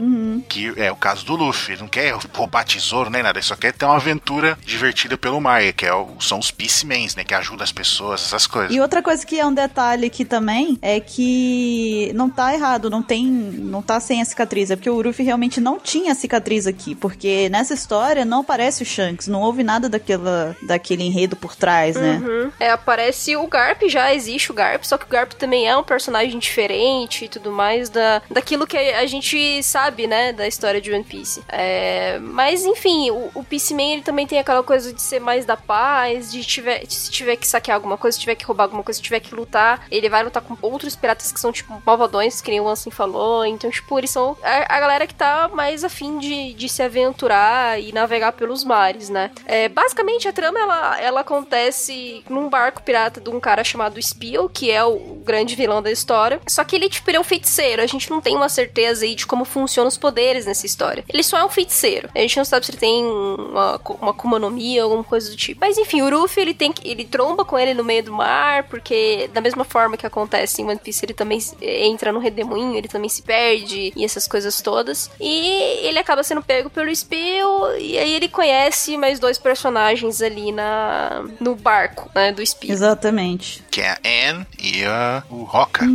que é o caso do Luffy, ele não quer roubar tesouro nem nada, ele só quer ter uma aventura divertida pelo mar, que é o, são os Peacemans, né, que ajudam as pessoas, essas coisas. E outra coisa que é um detalhe aqui também é que não tá errado, não tem, não tá sem a cicatriz, é porque o Luffy realmente não tinha cicatriz aqui, porque nessa história não aparece o Shanks, não houve nada daquela, daquele enredo por trás, né? Uhum. É, aparece o Garp, já existe o Garp, só que o Garp também é um personagem diferente e tudo mais da, daquilo que a gente sabe, né, da história de One Piece. É, mas, enfim, o, o Peaceman, ele também tem aquela coisa de ser mais da paz, de tiver, se tiver que saquear alguma coisa, se tiver que roubar alguma coisa, se tiver que lutar, ele vai lutar com outros piratas que são, tipo, malvadões, que nem o Ansem falou. Então, tipo, eles são a, a galera que tá mais afim de, de se aventurar e navegar pelos mares, né? É, basicamente, a trama, ela, ela acontece num barco pirata de um cara chamado Spill, que é o grande vilão da história. Só que ele, tipo, ele é um feiticeiro. A gente não tem uma certeza aí de como funcionam os poderes nessa história. Ele só é um feiticeiro. A gente não sabe se ele tem uma, uma Akuma no Mi, alguma coisa do tipo. Mas enfim, o Ruffy, ele tem ele tromba com ele no meio do mar, porque da mesma forma que acontece em One Piece, ele também entra no redemoinho, ele também se perde e essas coisas todas. E ele acaba sendo pego pelo Spill, e aí ele conhece mais dois personagens ali na no barco, né, do Spill. Exatamente. Que é a Anne e a, o Roca,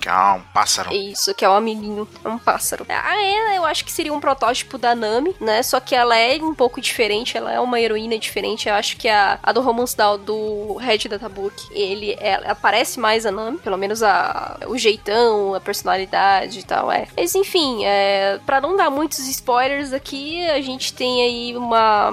que é um pássaro. Isso, que é um amiguinho, é um pássaro. A Anna, eu acho que seria um protótipo da Nami, né? Só que ela é um pouco diferente, ela é uma heroína diferente. Eu acho que a, a do Romance Down do Red Databook, ele ela aparece mais a Nami, pelo menos a, o jeitão, a personalidade e tal, é. Mas enfim, é, para não dar muitos spoilers aqui, a gente tem aí uma.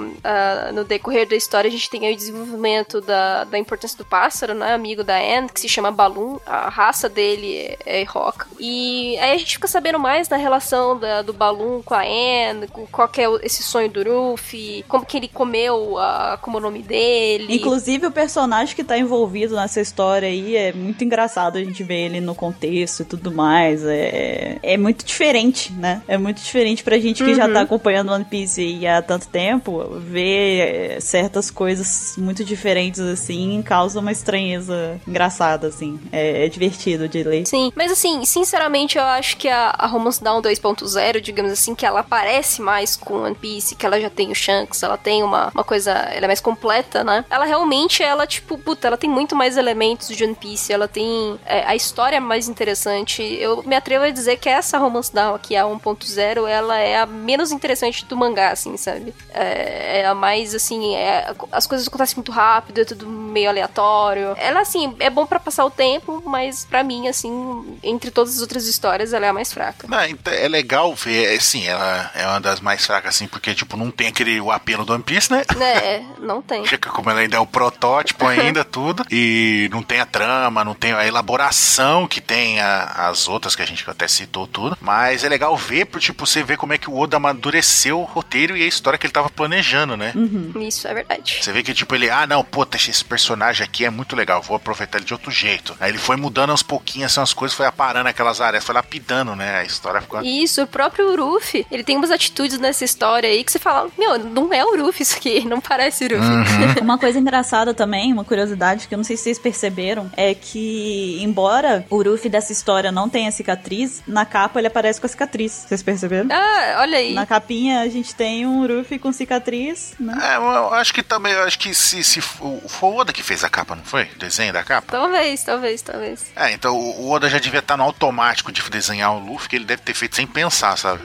no decorrer da história, a gente tem aí o desenvolvimento da, da importância do pássaro, né? Amigo da Anne, que se chama Balloon. A raça dele é, é Roca. E aí a gente fica sabendo mais da relação da- do Balloon com a Anne, com qual que é esse sonho do Ruffy, como que ele comeu a, como o nome dele. Inclusive, o personagem que tá envolvido nessa história aí é muito engraçado a gente ver ele no contexto e tudo mais. É, é muito diferente, né? É muito diferente pra gente que já tá acompanhando One Piece aí há tanto tempo. Ver é, certas coisas muito diferentes assim causa uma estranheza engraçada, assim. É, é divertido de ler. Sim, mas assim, sinceramente, eu acho que a, a Romance Down 2.0, digamos assim, que ela parece mais com One Piece, que ela já tem o Shanks, ela tem uma, uma coisa, ela é mais completa, né? Ela realmente, ela, tipo, puta, ela tem muito mais elementos de One Piece, ela tem é, a história é mais interessante. Eu me atrevo a dizer que essa Romance Down aqui, a 1.0, ela é a menos interessante do mangá, assim, sabe? É, é a mais, assim, é- as coisas acontecem muito rápido, é tudo meio aleatório. Ela, assim, é bom pra passar o tempo, mas pra mim, assim, entre todas as outras histórias, ela é a mais fraca. Não, então é legal ver, é, sim, ela é uma das mais fracas, assim, porque, tipo, não tem aquele o apelo do One Piece, né? É, não tem. Fica como ela ainda é o protótipo ainda, tudo. E não tem a trama, não tem a elaboração que tem a- as outras que a gente até citou tudo. Mas é legal ver, por, tipo, você vê como é que o Oda amadureceu o roteiro e a história que ele tava planejando, né? Isso é verdade. Você vê que, tipo, ele, ah, não, pô, esse personagem aqui é muito legal, vou aproveitar ele de outro jeito. Aí ele foi mudando aos pouquinhos, assim, as coisas, foi aparando aquelas áreas, foi lapidando, né? A história ficou. Isso, o próprio Ruffy, ele tem umas atitudes nessa história aí que você fala, meu, não é o Ruffy isso aqui, não parece o Ruffy. Uma coisa engraçada também, uma curiosidade que eu não sei se vocês perceberam, é que, embora o Ruffy dessa história não tenha cicatriz, na capa ele aparece com a cicatriz. Vocês perceberam? ah, olha aí. Na capinha a gente tem um Ruffy com cicatriz, né? É, eu acho que também, acho que se, se o- foi o Oda que fez a capa, não foi? O desenho da capa? Talvez, talvez, talvez. É, então o Oda já devia estar no automático de desenhar o Luffy, que ele deve ter feito sem pensar, sabe?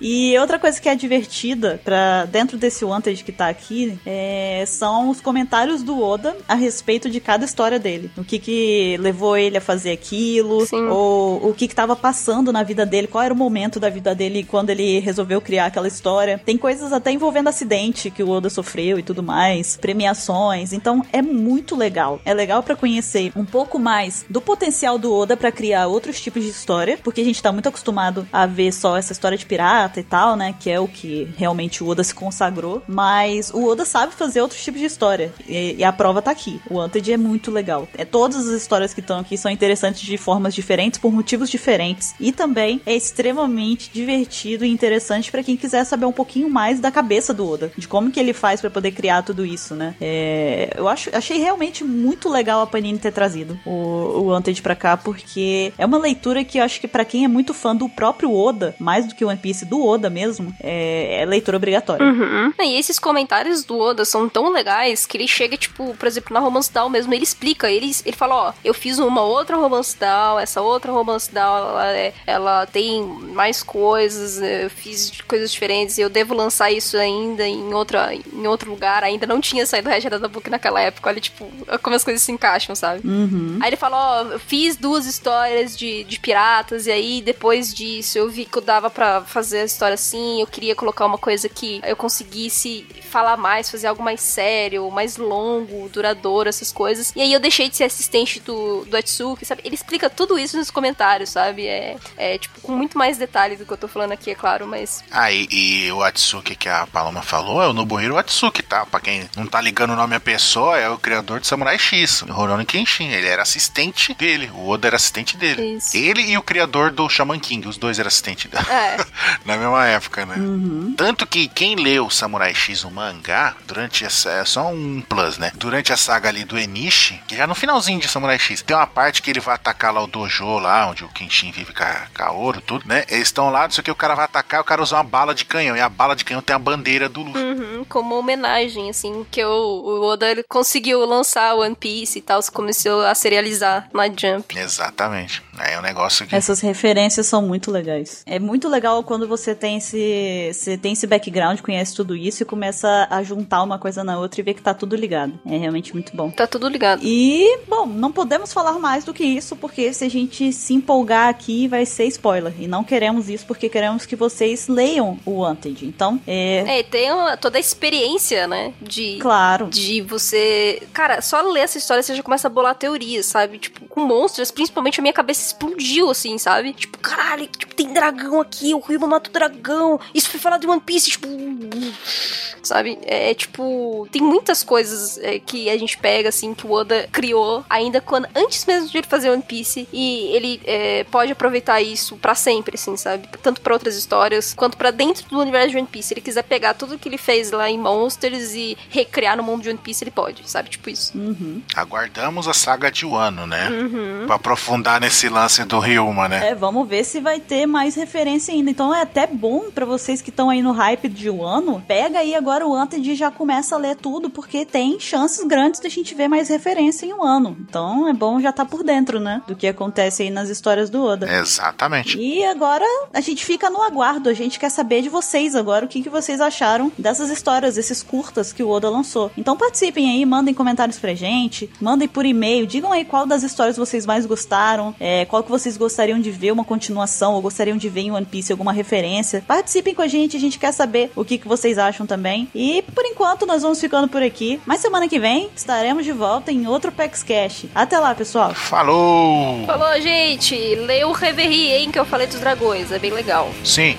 E outra coisa que é divertida para dentro desse Wanted que tá aqui é, são os comentários do Oda a respeito de cada história dele. O que que levou ele a fazer aquilo, Sim. ou o que que tava passando na vida dele, qual era o momento da vida dele quando ele resolveu criar aquela história. Tem coisas até envolvendo acidente que o Oda sofreu e tudo mais. Premiações. Então é muito legal. É legal pra conhecer um pouco mais do potencial do Oda pra criar outros tipos de história, porque a gente tá muito acostumado a ver só essa história de pirata e tal, né? Que é o que realmente o Oda se consagrou. Mas o Oda sabe fazer outros tipos de história. E, e a prova tá aqui. O Wanted é muito legal. É, todas as histórias que estão aqui são interessantes de formas diferentes, por motivos diferentes. E também é extremamente divertido e interessante pra quem quiser saber um pouquinho mais da cabeça do Oda. De como que ele faz pra poder criar tudo isso, né? É, eu acho, achei realmente muito legal a Panini ter trazido o, o Wanted pra cá, porque é uma leitura que eu acho que pra quem é muito fã do próprio Oda, mais do que One Piece, do Oda mesmo, é, é leitura obrigatória. Uhum. E esses comentários do Oda são tão legais que ele chega, tipo, por exemplo, na Romance Down mesmo, ele explica, ele, ele fala, ó, eu fiz uma outra Romance Down, essa outra Romance Down, ela, é- ela tem mais coisas, eu fiz coisas diferentes, eu devo lançar isso ainda em, outra, em outro lugar, ainda não tinha saído Regera da Book naquela época, olha, tipo, como as coisas se encaixam, sabe? Uhum. Aí ele falou, ó, eu fiz duas histórias de, de piratas, e aí depois disso eu vi que eu dava pra fazer a história assim, eu queria colocar uma coisa que eu conseguisse falar mais, fazer algo mais sério, mais longo, duradouro, essas coisas. E aí eu deixei de ser assistente do, do Atsuki, sabe? Ele explica tudo isso nos comentários, sabe? É, é, tipo, com muito mais detalhe do que eu tô falando aqui, é claro, mas... Ah, e, e o Atsuki que a Paloma falou é o Nobuhiro Atsuki, tá? Pra quem não tá ligando o nome à pessoa, é o criador de Samurai X, o Rurouni Kenshin. Ele era assistente dele, o Oda era assistente dele. Isso. Ele e o criador do Shaman King, os dois eram assistentes dele. É, Na mesma época, né? Tanto que quem leu Samurai X, o mangá, durante essa. É só um plus, né? Durante a saga ali do Enishi, que já no finalzinho de Samurai X, tem uma parte que ele vai atacar lá o dojo, lá onde o Kenshin vive com a, com a ouro, tudo, né? Eles estão lá, não sei o que, o cara vai atacar, o cara usa uma bala de canhão. E a bala de canhão tem a bandeira do Luffy. uhum, como homenagem, assim, que o, o Oda ele conseguiu lançar One Piece e tal, começou a serializar na Jump. Exatamente. Aí é um negócio que. Essas referências são muito legais. É muito legal quando você tem esse, você tem esse background, conhece tudo isso e começa a juntar uma coisa na outra e ver que tá tudo ligado. É realmente muito bom. Tá tudo ligado. E, bom, não podemos falar mais do que isso, porque se a gente se empolgar aqui, vai ser spoiler. E não queremos isso, porque queremos que vocês leiam o Wanted. Então, é. É, tem uma- toda a experiência, né? De, Claro. de você. Cara, só ler essa história você já começa a bolar teorias, sabe? Tipo, com monstros, principalmente a minha cabeça explodiu, assim, sabe? Tipo, caralho, tipo, tem dragão aqui, o Ryuma mata o dragão. Isso foi falado de One Piece, tipo. Sabe? É, é, tipo. Tem muitas coisas é, que a gente pega, assim, que o Oda criou ainda quando. Antes mesmo de ele fazer One Piece. E ele é, pode aproveitar isso pra sempre, assim, sabe? Tanto pra outras histórias, quanto pra dentro do universo de One Piece. Se ele quiser pegar tudo que ele fez lá em Monsters e recriar no mundo de One Piece, ele pode, sabe? Tipo isso. Uhum. Aguardamos a saga de Wano, né? Uhum. Pra aprofundar nesse lance do Ryuma, né? É, vamos ver se vai ter mais referência ainda. Então é até bom pra vocês que estão aí no hype de um ano. Pega aí agora o Wanted já começa a ler tudo, porque tem chances grandes da gente ver mais referência em um ano. Então é bom já estar por dentro, né? Do que acontece aí nas histórias do Oda. Exatamente. E agora a gente fica no aguardo. A gente quer saber de vocês agora o que, que vocês acharam dessas histórias, desses curtas que o Oda lançou. Então participem aí, mandem comentários pra gente, mandem por e-mail, digam aí qual das histórias vocês mais gostaram, é, qual que vocês gostariam de ver uma continuação ou gostariam de ver em One Piece alguma referência. Participem com a gente, a gente quer saber o que, que vocês acham também. E por enquanto nós vamos ficando por aqui. Mas semana que vem estaremos de volta em outro PEX Cash. Até lá, pessoal! Falou! Falou, gente! Lê o Reverie, hein, que eu falei dos dragões. É bem legal. Sim.